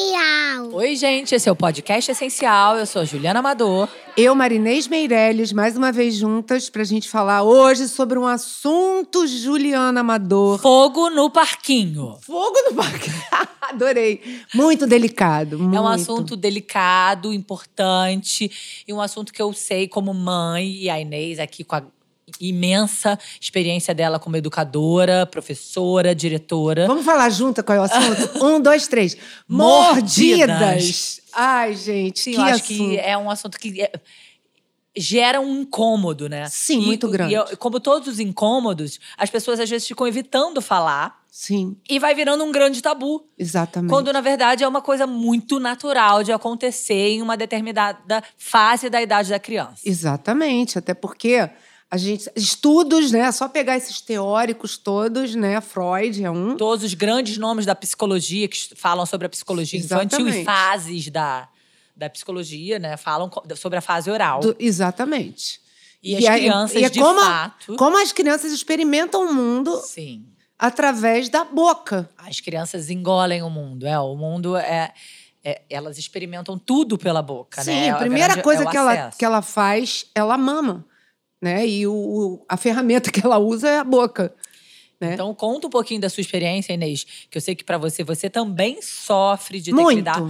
essencial. Oi, gente, esse é o Podcast Essencial. Eu sou a Juliana Amador. Eu, Marinês Meirelles, mais uma vez juntas pra gente falar hoje sobre um assunto Juliana Amador. Fogo no parquinho. Fogo no parque. Adorei. Muito delicado. Muito. É um assunto delicado, importante e um assunto que eu sei como mãe e a Inês aqui com a imensa experiência dela como educadora, professora, diretora. Vamos falar junto qual é o assunto? um, dois, três. Mordidas. Mordidas. Ai, gente, Sim, que eu acho assunto. que é um assunto que é- gera um incômodo, né? Sim, E- muito grande. E eu- como todos os incômodos, as pessoas às vezes ficam evitando falar Sim, e vai virando um grande tabu. exatamente. Quando, na verdade, é uma coisa muito natural de acontecer em uma determinada fase da idade da criança. Exatamente, até porque a gente estudos, né? Só pegar esses teóricos todos, né? Freud é um. Todos os grandes nomes da psicologia que falam sobre a psicologia infantil e Exatamente. fases da, da psicologia, né? Falam sobre a fase oral. do- exatamente. E as é- crianças, e é de como, fato. como as crianças experimentam o mundo Sim. através da boca. As crianças engolem o mundo. É, o mundo é. é- elas experimentam tudo pela boca, Sim, né? É a primeira grande- coisa é que, ela, que ela faz, ela mama. Né? E o, o- a ferramenta que ela usa é a boca. né? Então, conta um pouquinho da sua experiência, Inês, que eu sei que para você, você também sofre de ter Muito. que lidar,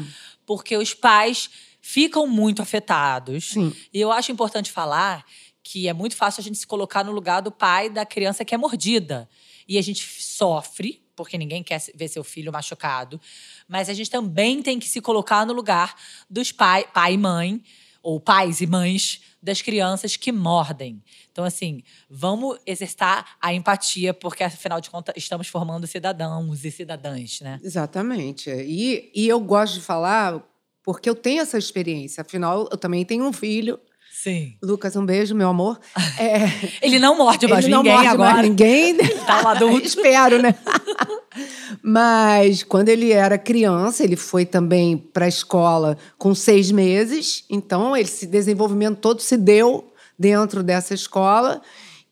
porque os pais ficam muito afetados. Sim. E eu acho importante falar que é muito fácil a gente se colocar no lugar do pai da criança que é mordida. E a gente sofre, porque ninguém quer ver seu filho machucado. Mas a gente também tem que se colocar no lugar dos pai, pai e mãe, ou pais e mães das crianças que mordem. Então, assim, vamos exercitar a empatia, porque afinal de contas estamos formando cidadãos e cidadãs, né? Exatamente. E, e eu gosto de falar porque eu tenho essa experiência. Afinal, eu também tenho um filho. Sim. Lucas, um beijo, meu amor. É, Ele não morde mais ele não ninguém morde agora. mais ninguém. Tá um adulto. Espero, né? Mas quando ele era criança, ele foi também para a escola com seis meses. Então, esse desenvolvimento todo se deu dentro dessa escola.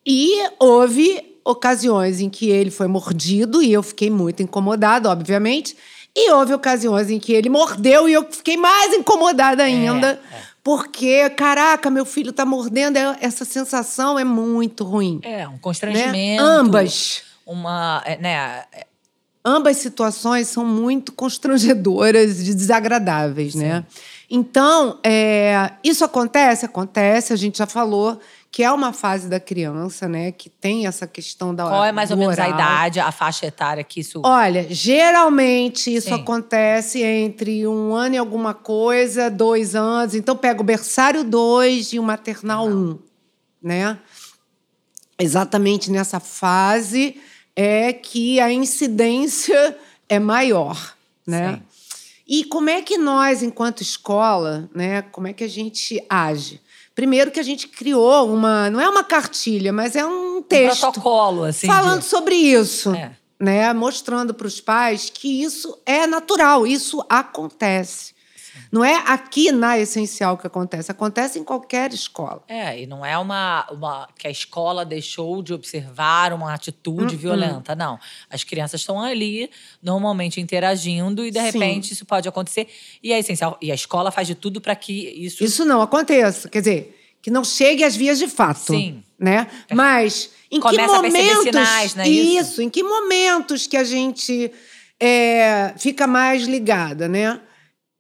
E houve ocasiões em que ele foi mordido e eu fiquei muito incomodada, obviamente. E houve ocasiões em que ele mordeu e eu fiquei mais incomodada ainda. é. Porque, caraca, meu filho tá mordendo. é- Essa sensação é muito ruim. É, um né? constrangimento. Ambas. Uma, é, né? Ambas situações são muito constrangedoras e desagradáveis, né? Então, é, isso acontece? Acontece, a gente já falou que é uma fase da criança, né? Que tem essa questão da Qual é mais ou do menos a idade, a faixa etária que isso. Olha, geralmente isso Sim. acontece entre um ano e alguma coisa, dois anos. Então, pega o berçário 2 e o maternal 1, um, né? Exatamente nessa fase é que a incidência é maior, né? Sim. E como é que nós, enquanto escola, né, como é que a gente age? Primeiro que a gente criou uma, não é uma cartilha, mas é um um texto protocolo, assim. falando de- sobre isso, É. né? Mostrando para os pais que isso é natural, isso acontece. Não é aqui na essencial que acontece, acontece em qualquer escola. É, e não é uma, uma que a escola deixou de observar uma atitude Hum, violenta, não. As crianças estão ali, normalmente interagindo, e de Sim. repente isso pode acontecer. E é essencial. E a escola faz de tudo para que isso. Isso não aconteça, quer dizer, que não chegue às vias de fato, Sim. né? Mas em Começa que momentos sinais, não é isso? isso? Em que momentos que a gente é, fica mais ligada, né?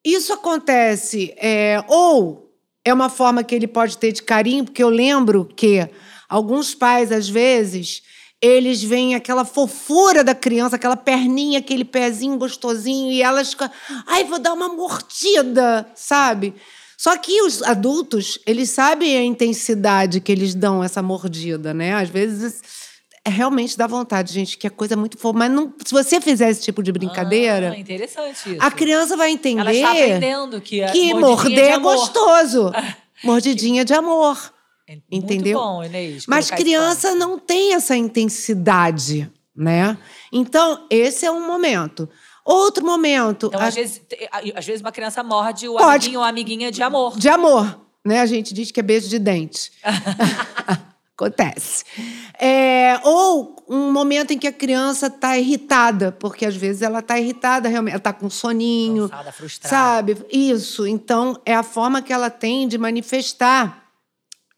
Isso acontece é, ou é uma forma que ele pode ter de carinho, porque eu lembro que alguns pais às vezes eles veem aquela fofura da criança, aquela perninha, aquele pezinho gostosinho, e elas ficam, ai, vou dar uma mordida, sabe? Só que os adultos, eles sabem a intensidade que eles dão essa mordida, né? Às vezes realmente dá vontade, gente, que é coisa muito fofa. Mas não, se você fizer esse tipo de brincadeira, Ah, interessante isso. a criança vai entender Ela está aprendendo que, a que morder de é gostoso. Mordidinha de amor. É entendeu? Muito bom, Inês. Mas isso criança não tem essa intensidade, né? Então, esse é um momento. Outro momento, Então, a- às vezes, a- às vezes uma criança morde o Pode. amiguinho ou a amiguinha de amor. de amor, né? A gente diz que é beijo de dente. Acontece. É, ou um momento em que a criança está irritada, porque às vezes ela está irritada, realmente, ela está com soninho. Cansada, frustrada. Sabe? Isso. Então, é a forma que ela tem de manifestar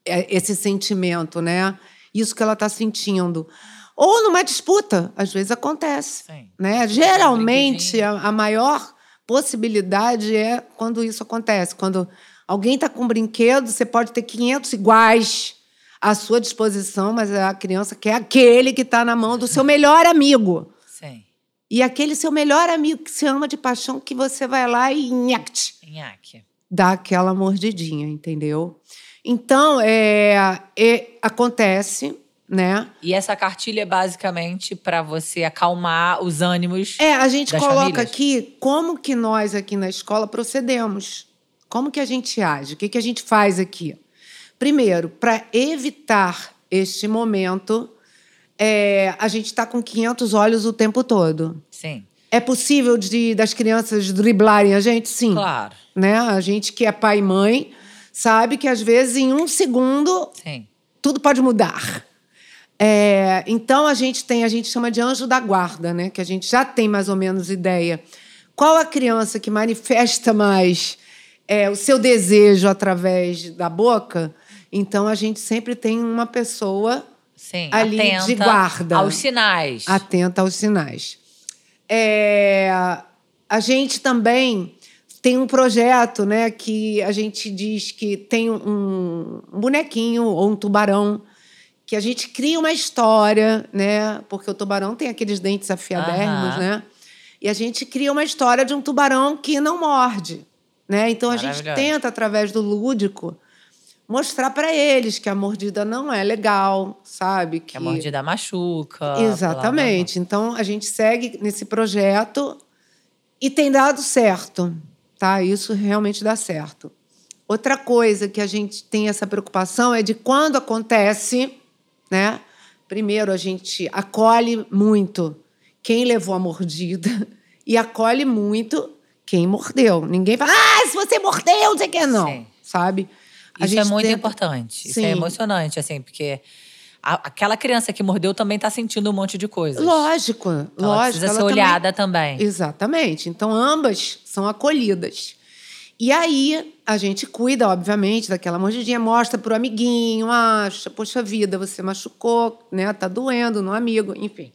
é, esse sentimento, né? Isso que ela está sentindo. Ou numa disputa, às vezes acontece. Sim. Né? Geralmente, a, a maior possibilidade é quando isso acontece. Quando alguém está com um brinquedo, você pode ter 500 iguais à sua disposição, mas a criança quer aquele que está na mão do seu melhor amigo. Sim. E aquele seu melhor amigo que se ama de paixão, que você vai lá e nhact, Nhaque. dá aquela mordidinha, entendeu? Então, é, é- acontece, né? E essa cartilha é basicamente para você acalmar os ânimos. É, a gente coloca famílias? aqui como que nós aqui na escola procedemos. Como que a gente age? O que, que a gente faz aqui? Primeiro, para evitar este momento, é, a gente está com 500 olhos o tempo todo. Sim, É possível de, das crianças driblarem a gente? Sim. claro. Né? A gente que é pai e mãe sabe que às vezes em um segundo Sim. tudo pode mudar. É, então a gente tem, a gente chama de anjo da guarda, né? Que a gente já tem mais ou menos ideia. Qual a criança que manifesta mais é, o seu desejo através da boca? Então a gente sempre tem uma pessoa Sim. Ali de guarda. Aos sinais. atenta aos sinais. É, a gente também tem um projeto, né, que a gente diz que tem um, um bonequinho ou um tubarão que a gente cria uma história, né, porque o tubarão tem aqueles dentes afiadérrimos, Aham. né, e a gente cria uma história de um tubarão que não morde, né. Então a gente tenta através do lúdico mostrar para eles que a mordida não é legal, sabe? Que a mordida machuca. Exatamente. Então a gente segue nesse projeto e tem dado certo, tá? Isso realmente dá certo. Outra coisa que a gente tem essa preocupação é de quando acontece, né? Primeiro a gente acolhe muito quem levou a mordida e acolhe muito quem mordeu. Ninguém fala, ah, se você mordeu, não sei o que, não. Sim. Sabe? Isso é muito importante. Isso Sim. é emocionante, assim, porque aquela criança que mordeu também está sentindo um monte de coisas. Lógico, Então ela lógico. precisa ser ela também- olhada também. Exatamente. Então, ambas são acolhidas. E aí, a gente cuida, obviamente, daquela mordidinha, mostra pro amiguinho, acha, poxa vida, você machucou, né? Tá doendo no amigo, enfim.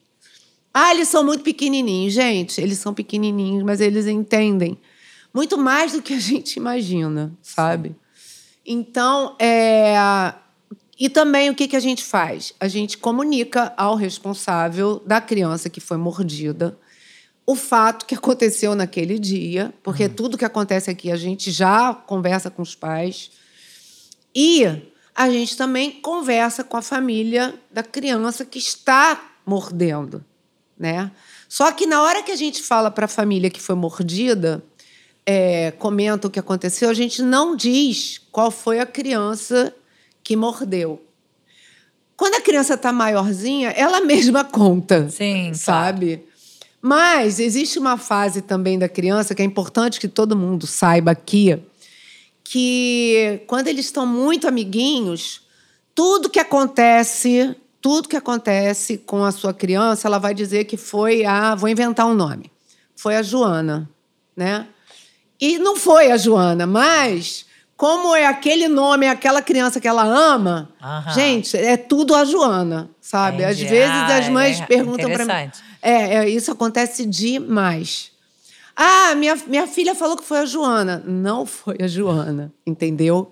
Ah, eles são muito pequenininhos, gente. Eles são pequenininhos, mas eles entendem muito mais do que a gente imagina, sabe? Então, é... E também o que, que a gente faz? A gente comunica ao responsável da criança que foi mordida o fato que aconteceu naquele dia, porque tudo que acontece aqui a gente já conversa com os pais. E a gente também conversa com a família da criança que está mordendo, né? Só que na hora que a gente fala para a família que foi mordida, é, comenta o que aconteceu, a gente não diz qual foi a criança que mordeu. Quando a criança está maiorzinha, ela mesma conta, Sim, sabe? Mas existe uma fase também da criança que é importante que todo mundo saiba aqui, que quando eles estão muito amiguinhos, tudo que acontece, tudo que acontece com a sua criança, ela vai dizer que foi a, vou inventar um nome, foi a Joana, né? E não foi a Joana, mas como é aquele nome, é aquela criança que ela ama, gente, é tudo a Joana, sabe? Às Entendi. vezes Ah, as mães é perguntam para mim. É, é, isso acontece demais. Ah, minha, minha filha falou que foi a Joana. Não foi a Joana, entendeu?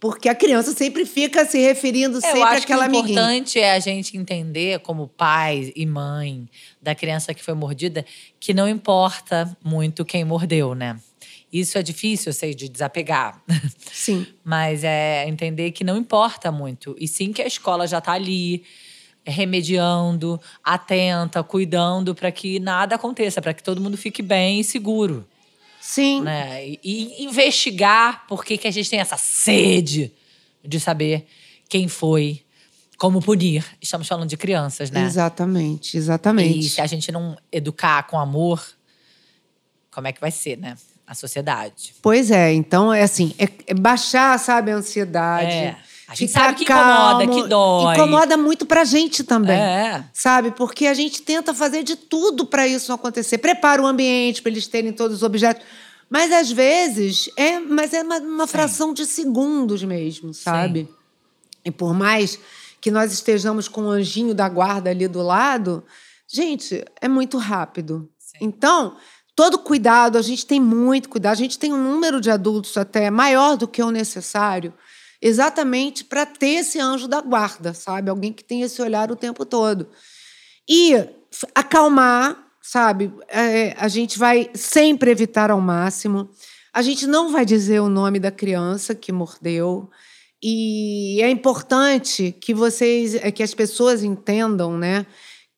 Porque a criança sempre fica se referindo É, sempre eu acho que àquela o importante é a gente entender, como pai e mãe da criança que foi mordida, que não importa muito quem mordeu, né? Isso é difícil, eu sei, de desapegar. Sim. Mas é entender que não importa muito. E sim que a escola já está ali, remediando, atenta, cuidando para que nada aconteça, para que todo mundo fique bem e seguro. Sim. Né? E, e investigar por que, que a gente tem essa sede de saber quem foi, como punir. Estamos falando de crianças, né? Exatamente, exatamente. E se a gente não educar com amor, como é que vai ser, né? A sociedade. Pois é, então é assim, é, é baixar, sabe, a ansiedade. É. A gente ficar sabe que calmo. incomoda, que dói. Incomoda muito pra gente também. É. Sabe? Porque a gente tenta fazer de tudo para isso não acontecer. Prepara o ambiente para eles terem todos os objetos. Mas às vezes é, mas é uma, uma fração de segundos mesmo, sabe? E por mais que nós estejamos com o anjinho da guarda ali do lado, gente, é muito rápido. Sim. Então, todo cuidado, a gente tem muito cuidado. A gente tem um número de adultos até maior do que o necessário, exatamente para ter esse anjo da guarda, sabe? Alguém que tem esse olhar o tempo todo. E acalmar, sabe? É, a gente vai sempre evitar ao máximo. A gente não vai dizer o nome da criança que mordeu. E é importante que vocês, é, que as pessoas entendam, né?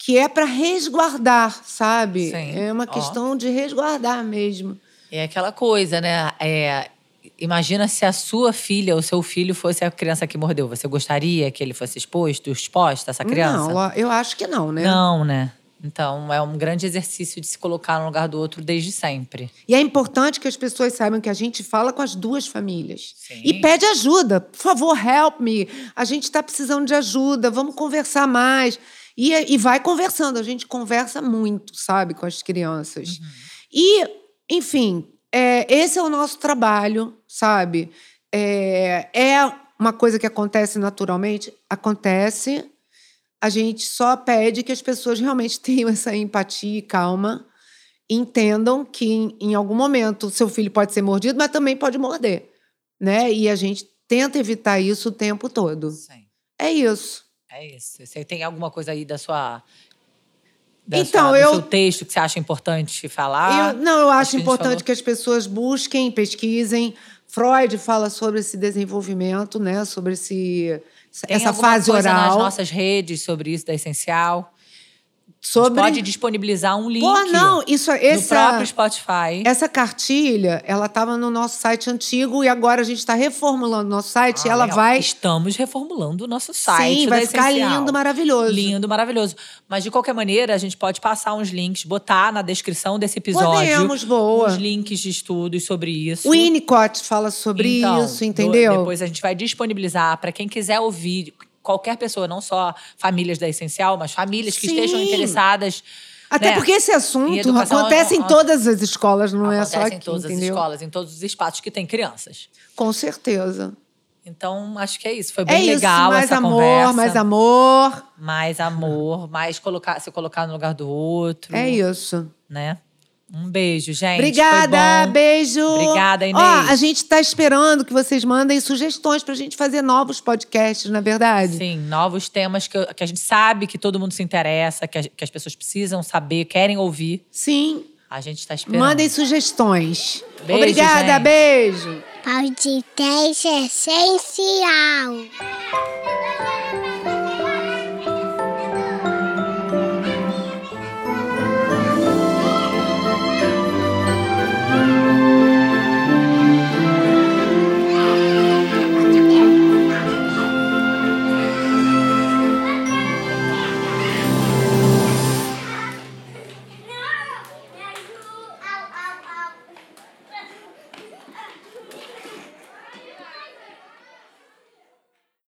Que é para resguardar, sabe? Sim, É uma ó. questão de resguardar mesmo. É aquela coisa, né? É, imagina se a sua filha ou seu filho fosse a criança que mordeu. Você gostaria que ele fosse exposto, exposta, essa criança? Não, eu acho que não, né? Não, né? Então, é um grande exercício de se colocar no lugar do outro desde sempre. E é importante que as pessoas saibam que a gente fala com as duas famílias. Sim. E pede ajuda. Por favor, help me. A gente está precisando de ajuda. Vamos conversar mais. E, e vai conversando. A gente conversa muito, sabe, com as crianças. E, enfim, é, esse é o nosso trabalho, sabe? É, é uma coisa que acontece naturalmente? Acontece. A gente só pede que as pessoas realmente tenham essa empatia e calma entendam que em, em algum momento seu filho pode ser mordido, mas também pode morder, né? E a gente tenta evitar isso o tempo todo. Sim. É isso. É isso. Você tem alguma coisa aí da sua. Da Então, sua, do eu- seu texto que você acha importante falar? Eu- não, eu acho acho importante falou. que as pessoas busquem, pesquisem. Freud fala sobre esse desenvolvimento, né? Sobre esse, Tem essa fase coisa nas oral. nossas redes sobre isso da Essencial? Sobre... Pode disponibilizar um link Pô, não, isso, no essa, próprio Spotify. essa cartilha, ela estava no nosso site antigo e agora a gente está reformulando o nosso site e Ah, ela legal. vai... Estamos reformulando o nosso site. Sim, vai ficar Essencial. lindo, maravilhoso. Lindo, maravilhoso. Mas de qualquer maneira, a gente pode passar uns links, botar na descrição desse episódio. Podemos, boa. Uns links de estudos sobre isso. O Winnicott fala sobre Então, isso, entendeu? depois a gente vai disponibilizar para quem quiser ouvir, qualquer pessoa, não só famílias da Essencial, mas famílias que Sim. estejam interessadas. Até né? porque esse assunto acontece em todas as escolas, não é só Acontece aqui, em todas entendeu? as escolas, em todos os espaços que tem crianças. Com certeza. Então, acho que é isso. Foi É bem isso, legal mais essa amor, conversa. mais amor. Mais amor, mais colocar, se colocar no lugar do outro. É isso. Né? Um beijo, gente. Obrigada, Foi bom. beijo. Obrigada, Inês. Ó, a gente está esperando que vocês mandem sugestões para a gente fazer novos podcasts, na verdade. Sim, novos temas que, eu- que a gente sabe que todo mundo se interessa, que, a- que as pessoas precisam saber, querem ouvir. Sim. A gente está esperando. Mandem sugestões. Beijo, Obrigada, gente. beijo. Podcast essencial.